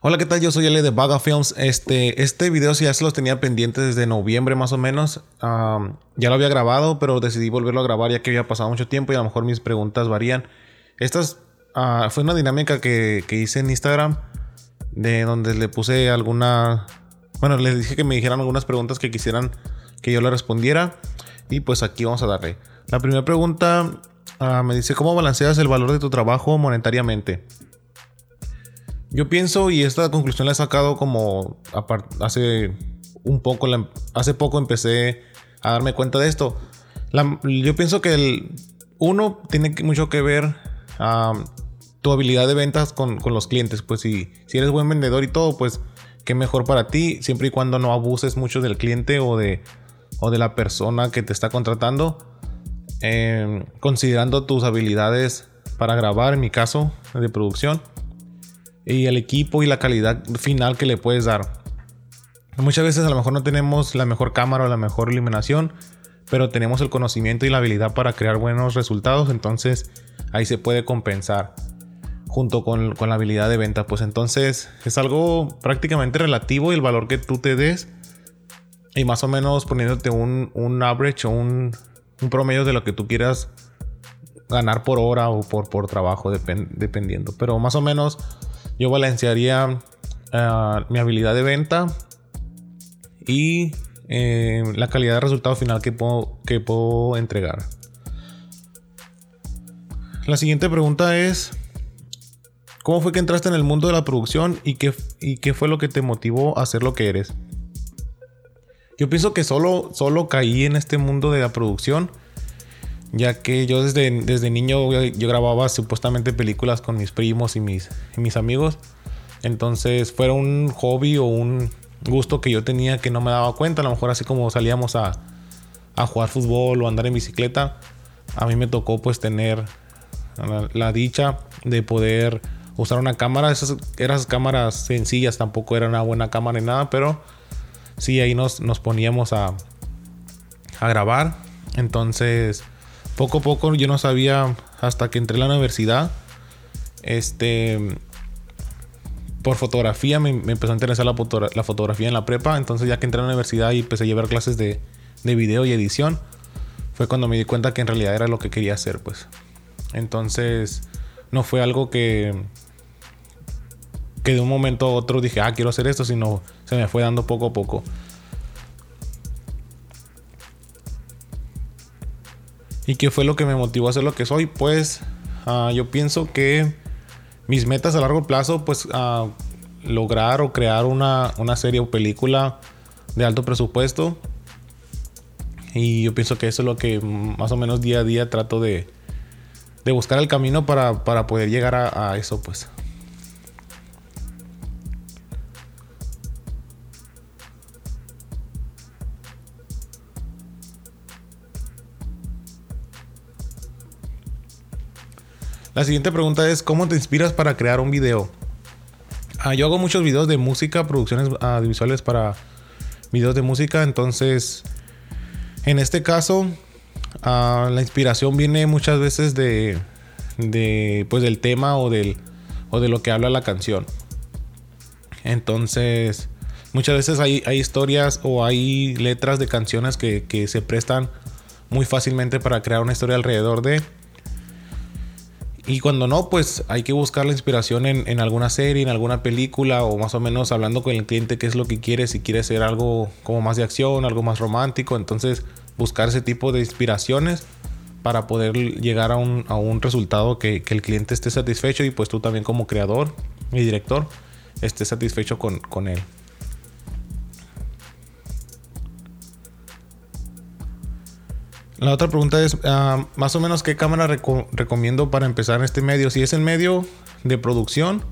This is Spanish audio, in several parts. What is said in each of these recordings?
Hola, ¿qué tal? Yo soy L de Vaga Films. Este, este video ya se los tenía pendiente desde noviembre más o menos. ya lo había grabado, pero decidí volverlo a grabar ya que había pasado mucho tiempo y a lo mejor mis preguntas varían. Esta uh, fue una dinámica que, que, hice en Instagram de donde le puse alguna... Bueno, les dije que me dijeran algunas preguntas que quisieran que yo le respondiera. Y pues aquí vamos a darle. La primera pregunta ah, me dice, ¿cómo balanceas el valor de tu trabajo monetariamente? Yo pienso, y esta conclusión la he sacado como hace un poco, hace poco empecé a darme cuenta de esto. yo pienso que el, uno tiene mucho que ver tu habilidad de ventas con, los clientes. Pues si, eres buen vendedor y todo, pues qué mejor para ti, siempre y cuando no abuses mucho del cliente o de, o de la persona que te está contratando. Em, considerando tus habilidades para grabar, en mi caso, de producción y el equipo y la calidad final que le puedes dar. Muchas veces a lo mejor no tenemos la mejor cámara o la mejor iluminación, pero tenemos el conocimiento y la habilidad para crear buenos resultados, entonces ahí se puede compensar junto con, la habilidad de venta. Pues entonces es algo prácticamente relativo y el valor que tú te des y más o menos poniéndote un, un average o un, un, promedio de lo que tú quieras ganar por hora o por, por trabajo, dependiendo. Pero más o menos yo balancearía ah, mi habilidad de venta y eh, la calidad de resultado final que puedo, que puedo entregar. La siguiente pregunta es, ¿cómo fue que entraste en el mundo de la producción y qué, y qué fue lo que te motivó a ser lo que eres? Yo pienso que solo, solo caí en este mundo de la producción ya que yo desde, desde niño yo, grababa supuestamente películas con mis primos y mis, mis amigos. Entonces fue un hobby o un gusto que yo tenía que no me daba cuenta. A lo mejor así como salíamos a, a jugar fútbol o andar en bicicleta, a mí me tocó pues tener la, dicha de poder usar una cámara. Esas eran cámaras sencillas, tampoco era una buena cámara ni nada, pero sí ahí nos, nos poníamos a, a grabar. Entonces poco a poco yo no sabía hasta que entré a la universidad. Este. Por fotografía me, empezó a interesar la, fotografía en la prepa. Entonces, ya que entré a la universidad y empecé a llevar clases de, de video y edición, fue cuando me di cuenta que en realidad era lo que quería hacer, pues. Entonces, no fue algo que. que de un momento a otro dije, ah, quiero hacer esto, sino se me fue dando poco a poco. ¿Y qué fue lo que me motivó a ser lo que soy? Pues ah, yo pienso que mis metas a largo plazo, pues uh, lograr o crear una, serie o película de alto presupuesto. Y yo pienso que eso es lo que más o menos día a día trato de, de buscar el camino para, poder llegar a eso, pues. La siguiente pregunta es, ¿cómo te inspiras para crear un video? Ah, yo hago muchos videos de música, producciones audiovisuales para videos de música, entonces en este caso ah, la inspiración viene muchas veces de, pues del tema o del o de lo que habla la canción. Entonces, muchas veces hay, historias o hay letras de canciones que, se prestan muy fácilmente para crear una historia alrededor de. Y cuando no, pues hay que buscar la inspiración en, alguna serie, en alguna película o más o menos hablando con el cliente qué es lo que quiere, si quiere ser algo como más de acción, algo más romántico. Entonces buscar ese tipo de inspiraciones para poder llegar a un, resultado que, el cliente esté satisfecho y pues tú también como creador y director estés satisfecho con, con él. La otra pregunta es, ah, más o menos, ¿qué cámara recomiendo para empezar en este medio? Si es en medio de producción,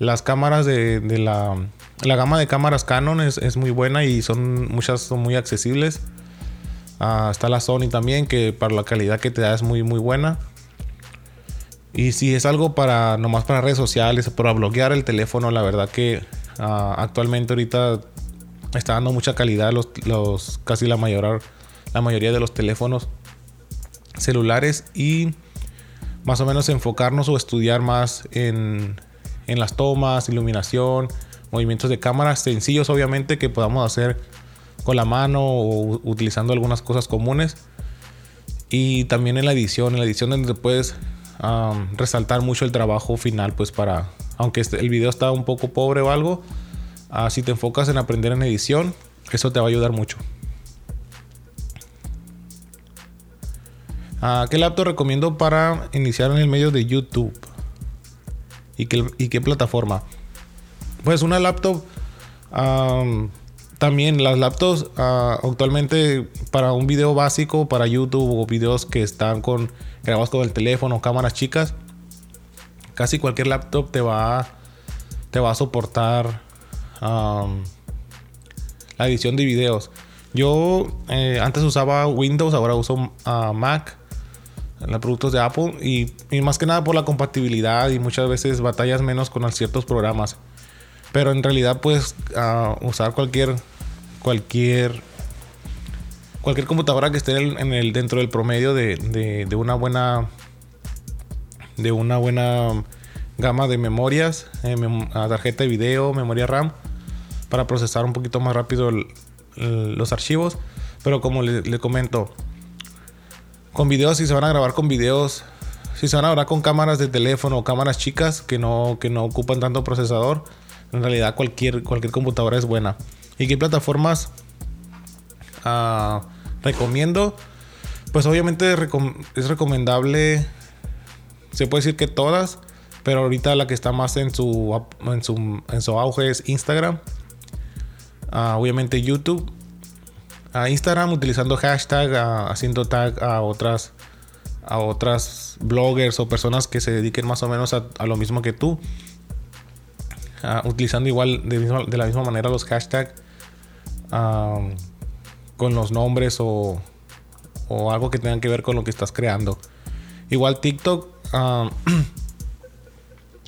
las cámaras de, la, gama de cámaras Canon es, muy buena y son muchas son muy accesibles. Ah, está la Sony también, que para la calidad que te da es muy, muy buena. Y si es algo para nomás para redes sociales, para bloquear el teléfono, la verdad que ah, actualmente ahorita está dando mucha calidad los casi la mayor la mayoría de los teléfonos celulares y más o menos enfocarnos o estudiar más en, en las tomas, iluminación, movimientos de cámara sencillos obviamente que podamos hacer con la mano o utilizando algunas cosas comunes. Y también en la edición, en la edición donde puedes resaltar mucho el trabajo final, pues para, aunque este, el video está un poco pobre o algo, uh, si te enfocas en aprender en edición, eso te va a ayudar mucho. Uh, ¿Qué laptop recomiendo para iniciar en el medio de YouTube? ¿Y qué, y qué plataforma? Pues una laptop también las laptops ah, actualmente para un video básico para YouTube o videos que están con grabados con el teléfono, cámaras chicas, casi cualquier laptop te va te va a soportar la edición de videos. Yo eh, antes usaba Windows, ahora uso uh, Mac, los productos de Apple y, más que nada por la compatibilidad y muchas veces batallas menos con ciertos programas. Pero en realidad puedes usar cualquier cualquier cualquier computadora que esté en el dentro del promedio de, una buena de una buena gama de memorias, eh, tarjeta de video, memoria RAM para procesar un poquito más rápido los archivos. Pero como le, le, comento, con videos, si se van a grabar con videos, si se van a grabar con cámaras de teléfono o cámaras chicas que no, que no ocupan tanto procesador, en realidad cualquier, cualquier computadora es buena. ¿Y qué plataformas ah, recomiendo? Pues obviamente es recomendable, se puede decir que todas, pero ahorita la que está más en su, en su, auge es Instagram. Ah, obviamente YouTube. A Instagram utilizando hashtag, haciendo tag a otras a otras bloggers o personas que se dediquen más o menos a, lo mismo que tú. Ah, utilizando igual de, de, la misma manera los hashtags con los nombres o, o, algo que tengan que ver con lo que estás creando. Igual TikTok,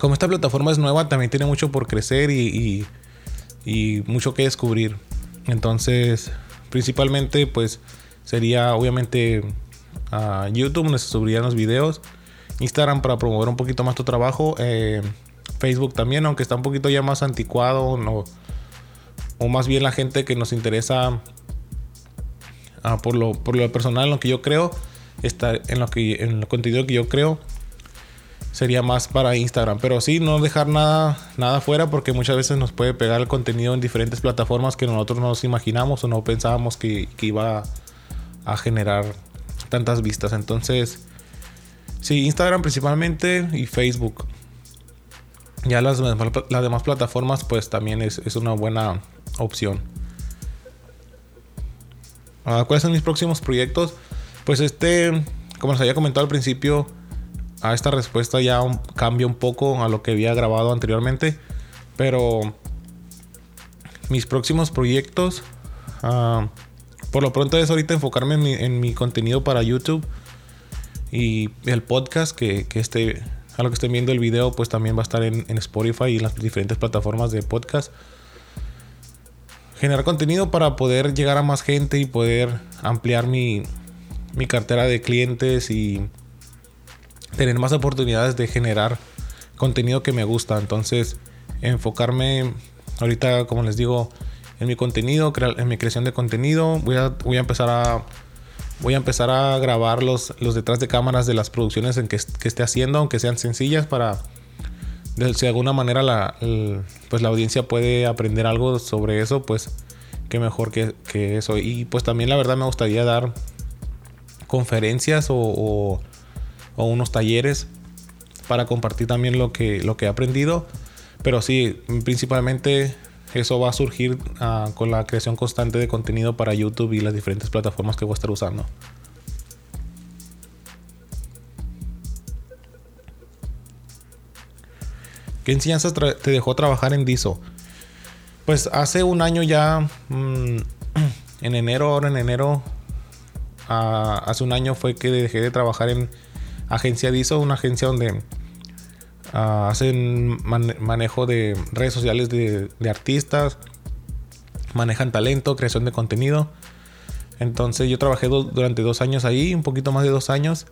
como esta plataforma es nueva, también tiene mucho por crecer y, y, mucho que descubrir. Entonces, principalmente, pues sería obviamente YouTube, donde se subirían los videos. Instagram para promover un poquito más tu trabajo. Eh, Facebook también, aunque está un poquito ya más anticuado, no, o más bien la gente que nos interesa ah, por, lo, por lo personal, en lo que yo creo, está, en, lo que, en el contenido que yo creo, sería más para Instagram. Pero sí, no dejar nada, nada fuera porque muchas veces nos puede pegar el contenido en diferentes plataformas que nosotros no nos imaginamos o no pensábamos que, que iba a generar tantas vistas. Entonces, sí, Instagram principalmente y Facebook. Ya las, las demás plataformas pues también es, una buena opción. Ah, ¿Cuáles son mis próximos proyectos? Pues este, como les había comentado al principio, a esta respuesta ya cambia un poco a lo que había grabado anteriormente. Pero mis próximos proyectos, ah, por lo pronto es ahorita enfocarme en mi, contenido para YouTube y el podcast que, que este a lo que estén viendo el video, pues también va a estar en, Spotify y en las diferentes plataformas de podcast. Generar contenido para poder llegar a más gente y poder ampliar mi, mi cartera de clientes y tener más oportunidades de generar contenido que me gusta. Entonces, enfocarme ahorita, como les digo, en mi contenido, en mi creación de contenido. Voy a, voy a empezar a voy a empezar a grabar los, los detrás de cámaras de las producciones en que, esté haciendo, aunque sean sencillas, para si de alguna manera la, pues la audiencia puede aprender algo sobre eso, pues qué mejor que, eso. Y pues también la verdad me gustaría dar conferencias o, unos talleres para compartir también lo que, lo que he aprendido. Pero sí, principalmente eso va a surgir ah, con la creación constante de contenido para YouTube y las diferentes plataformas que voy a estar usando. ¿Qué enseñanzas te dejó trabajar en DISO? Pues hace un año ya, mm, en enero, ahora en enero, ah, hace un año fue que dejé de trabajar en agencia DISO, una agencia donde Ah, hacen manejo de redes sociales de, artistas, manejan talento, creación de contenido. Entonces yo trabajé durante dos años ahí, un poquito más de dos años.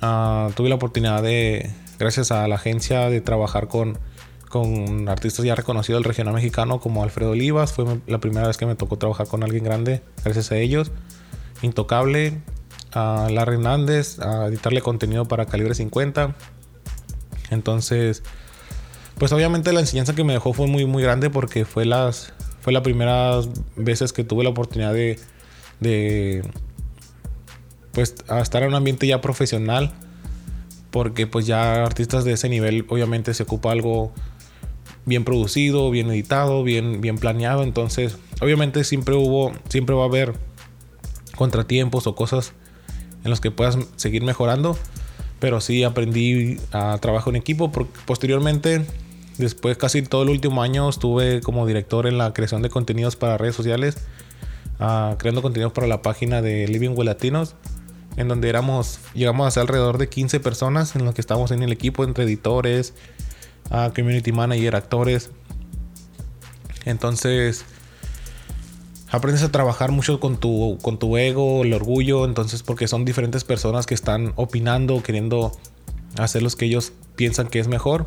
Ah, tuve la oportunidad de, gracias a la agencia de trabajar con, con artistas ya reconocidos del regional mexicano como Alfredo Olivas. Fue la primera vez que me tocó trabajar con alguien grande, gracias a ellos. Intocable, a Larry Hernández, a editarle contenido para Calibre 50. Entonces, pues obviamente la enseñanza que me dejó fue muy, muy grande porque fue las fue la primera veces que tuve la oportunidad de, de pues estar en un ambiente ya profesional porque pues ya artistas de ese nivel obviamente se ocupa algo bien producido, bien editado, bien, bien planeado. Entonces, obviamente siempre hubo, siempre va a haber contratiempos o cosas en los que puedas seguir mejorando. Pero sí aprendí a trabajar en equipo. Posteriormente, después casi todo el último año estuve como director en la creación de contenidos para redes sociales. Uh, creando contenidos para la página de Living with Latinos en donde éramos, llegamos a ser alrededor de 15 personas en los que estábamos en el equipo, entre editores, uh, community manager, actores. Entonces, aprendes a trabajar mucho con tu, con tu ego, el orgullo, entonces, porque son diferentes personas que están opinando, queriendo hacer lo que ellos piensan que es mejor.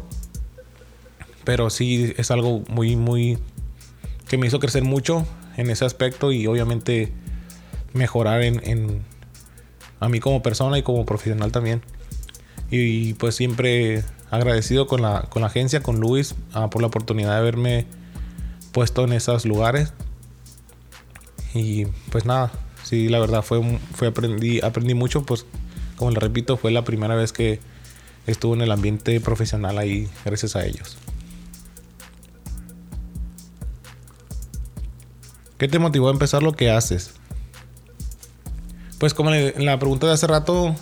Pero sí es algo muy, muy. que me hizo crecer mucho en ese aspecto y obviamente mejorar en a mí como persona y como profesional también. Y, pues siempre agradecido con la, con la agencia, con Luis, ah, por la oportunidad de haberme puesto en esos lugares. Y pues nada, sí, la verdad fue, fue aprendí, aprendí mucho, pues como le repito, fue la primera vez que estuve en el ambiente profesional ahí, gracias a ellos. ¿Qué te motivó a empezar lo que haces? Pues como en la pregunta de hace rato,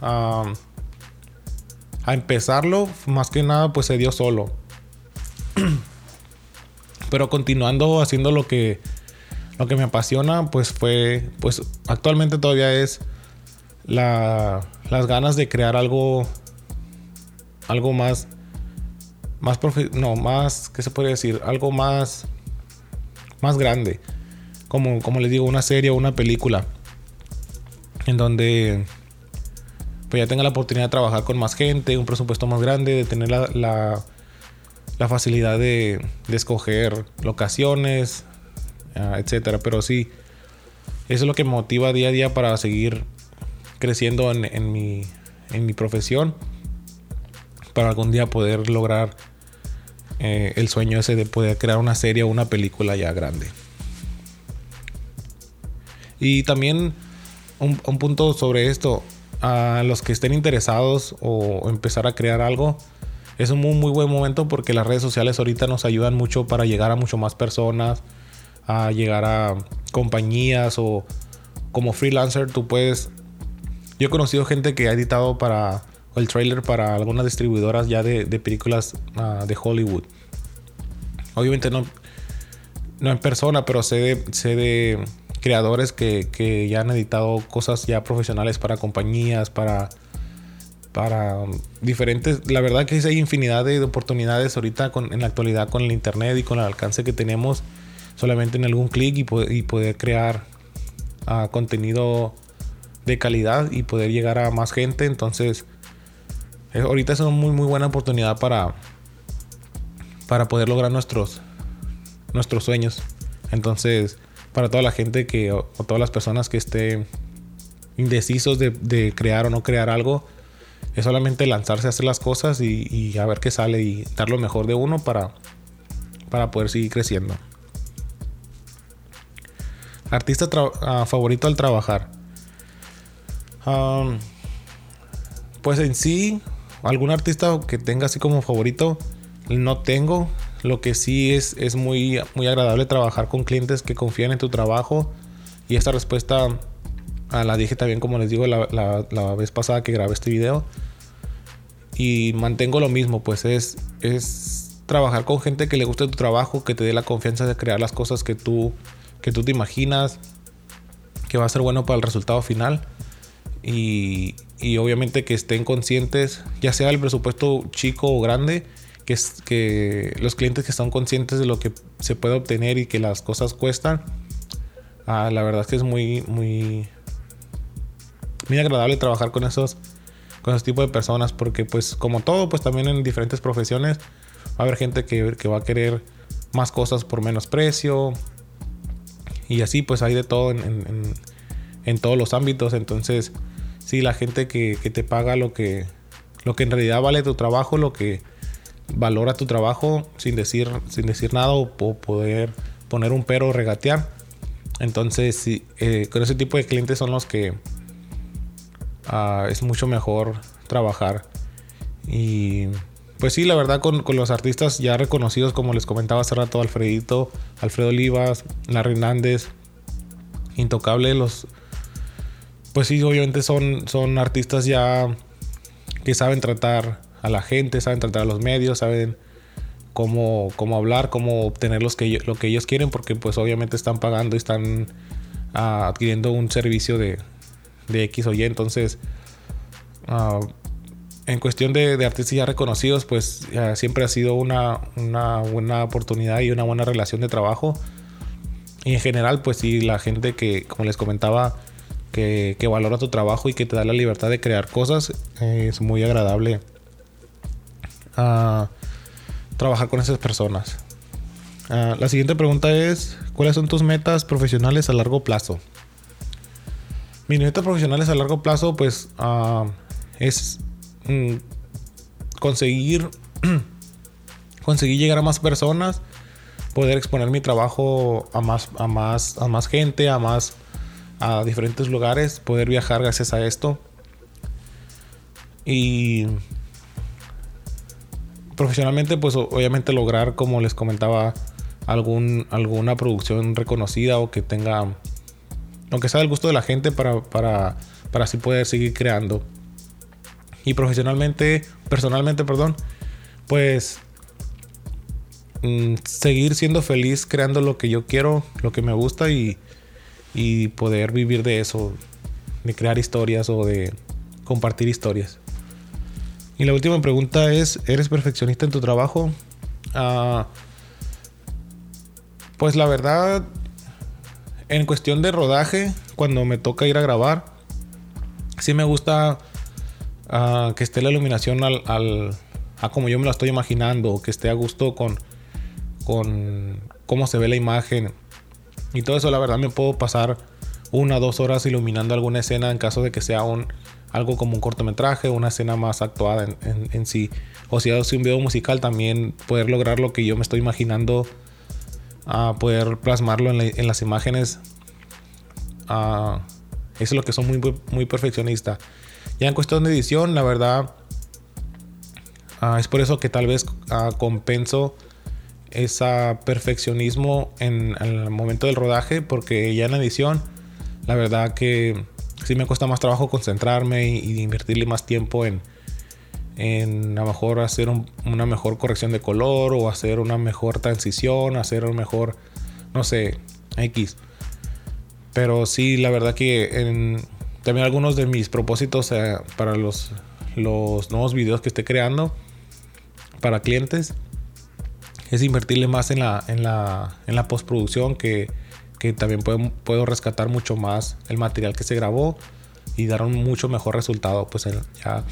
a empezarlo, más que nada, pues se dio solo. Pero continuando haciendo lo que, lo que me apasiona, pues fue, pues actualmente todavía es la, las ganas de crear algo, algo más, más no, más, ¿qué se puede decir? Algo más, más grande. Como, como les digo, una serie o una película en donde pues ya tenga la oportunidad de trabajar con más gente, un presupuesto más grande, de tener la, la, facilidad de, de, escoger locaciones, uh, etcétera. Pero sí, eso es lo que me motiva día a día para seguir creciendo en, en, mi, en mi profesión, para algún día poder lograr eh, el sueño ese de poder crear una serie o una película ya grande. Y también un, punto sobre esto. A los que estén interesados o empezar a crear algo, es un muy, muy buen momento porque las redes sociales ahorita nos ayudan mucho para llegar a mucho más personas, a llegar a compañías o como freelancer tú puedes... Yo he conocido gente que ha editado para el trailer para algunas distribuidoras ya de, películas ah, de Hollywood. Obviamente no, no en persona, pero sé sé de creadores que, ya han editado cosas ya profesionales para compañías, para, para diferentes. La verdad que hay infinidad de oportunidades ahorita con, en la actualidad con el internet y con el alcance que tenemos solamente en algún clic y, y, poder crear uh, contenido de calidad y poder llegar a más gente. Entonces, ahorita es una muy, muy buena oportunidad para, para poder lograr nuestros, nuestros sueños. Entonces, para toda la gente que, o, todas las personas que estén indecisos de, crear o no crear algo, es solamente lanzarse a hacer las cosas y, a ver qué sale y dar lo mejor de uno para, para poder seguir creciendo. Artista ah, favorito al trabajar. pues en sí, algún artista que tenga así como favorito, no tengo. Lo que sí es, es muy, muy agradable trabajar con clientes que confían en tu trabajo. Y esta respuesta la dije también, como les digo, la, la, vez pasada que grabé este video. Y mantengo lo mismo, pues es, es trabajar con gente que le guste tu trabajo, que te dé la confianza de crear las cosas que tú, que tú te imaginas, que va a ser bueno para el resultado final. Y, y obviamente que estén conscientes, ya sea el presupuesto chico o grande, que, que los clientes que están conscientes de lo que se puede obtener y que las cosas cuestan, ah, la verdad es que es muy, muy, muy agradable trabajar con esos, con ese tipo de personas, porque pues como todo, pues también en diferentes profesiones va a haber gente que, que va a querer más cosas por menos precio. Y así pues hay de todo en, en, todos los ámbitos. Entonces, sí, la gente que, que, te paga lo que, lo que en realidad vale tu trabajo, lo que valora tu trabajo sin decir, sin decir nada o, poder poner un pero regatear. Entonces, sí, eh, con ese tipo de clientes son los que ah, es mucho mejor trabajar. Y pues sí, la verdad, con, los artistas ya reconocidos, como les comentaba hace rato, Alfredito, Alfredo Olivas, Larry Hernández, Intocable, los. Pues sí, obviamente son, son artistas ya que saben tratar a la gente, saben tratar a los medios, saben cómo, cómo hablar, cómo obtener que, lo que ellos quieren, porque pues obviamente están pagando y están ah, adquiriendo un servicio de, de, X o Y. Entonces, uh, en cuestión de, artistas ya reconocidos, pues siempre ha sido una, buena oportunidad y una buena relación de trabajo. Y en general, pues sí, la gente que, como les comentaba, que, valora tu trabajo y que te da la libertad de crear cosas, es muy agradable ah, trabajar con esas personas. Ah, la siguiente pregunta es, ¿cuáles son tus metas profesionales a largo plazo? Mis metas profesionales a largo plazo, pues, ah, es conseguir, conseguir llegar a más personas, poder exponer mi trabajo a más, a más, a más gente, a más, a diferentes lugares, poder viajar gracias a esto. Y profesionalmente, pues obviamente lograr, como les comentaba, algún, alguna producción reconocida o que tenga, aunque sea del gusto de la gente para, para, para así poder seguir creando y profesionalmente, personalmente, perdón, pues mm, seguir siendo feliz creando lo que yo quiero, lo que me gusta y, poder vivir de eso, de crear historias o de compartir historias. Y la última pregunta es, ¿eres perfeccionista en tu trabajo? Ah, pues la verdad, en cuestión de rodaje, cuando me toca ir a grabar, sí me gusta que esté la iluminación al, al, a como yo me la estoy imaginando, que esté a gusto con, con cómo se ve la imagen. Y todo eso, la verdad, me puedo pasar una o dos horas iluminando alguna escena en caso de que sea un, algo como un cortometraje, una escena más actuada en, en, sí. O si hago un video musical, también poder lograr lo que yo me estoy imaginando, poder plasmarlo en, las imágenes. eso es lo que son muy, muy perfeccionista. Ya en cuestión de edición, la verdad, ah, es por eso que tal vez uh, compenso ese perfeccionismo en, el momento del rodaje, porque ya en edición, la verdad que sí me cuesta más trabajo concentrarme y, invertirle más tiempo en, en a lo mejor hacer una mejor corrección de color o hacer una mejor transición, hacer un mejor, no sé, X. Pero sí, la verdad que en, también algunos de mis propósitos eh, para los, los nuevos videos que esté creando para clientes es invertirle más en la, en la, en la postproducción que, que también puedo, puedo, rescatar mucho más el material que se grabó y dar un mucho mejor resultado pues ya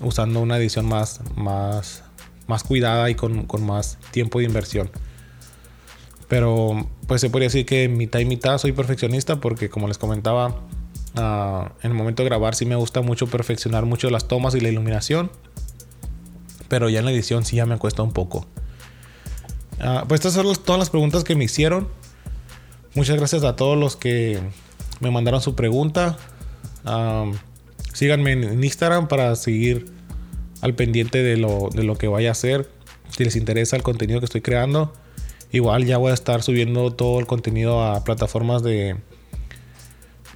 usando una edición más, más, más cuidada y con, con más tiempo de inversión. Pero pues se podría decir que mitad y mitad soy perfeccionista porque como les comentaba Ah, en el momento de grabar sí me gusta mucho perfeccionar mucho las tomas y la iluminación. Pero ya en la edición sí ya me cuesta un poco. Uh, pues estas son todas las preguntas que me hicieron. Muchas gracias a todos los que me mandaron su pregunta. síganme en Instagram para seguir al pendiente de lo, de lo que vaya a hacer. Si les interesa el contenido que estoy creando. Igual ya voy a estar subiendo todo el contenido a plataformas de,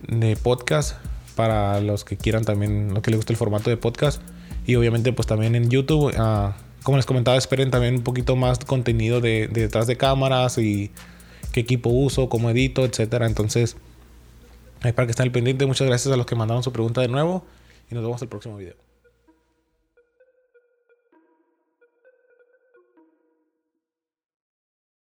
de podcast para los que quieran también, lo que les guste el formato de podcast. Y obviamente pues también en YouTube, ah, como les comentaba, esperen también un poquito más contenido de, detrás de cámaras y qué equipo uso, cómo edito, etcétera. Entonces, para que estén al pendiente, muchas gracias a los que mandaron su pregunta de nuevo y nos vemos el próximo video.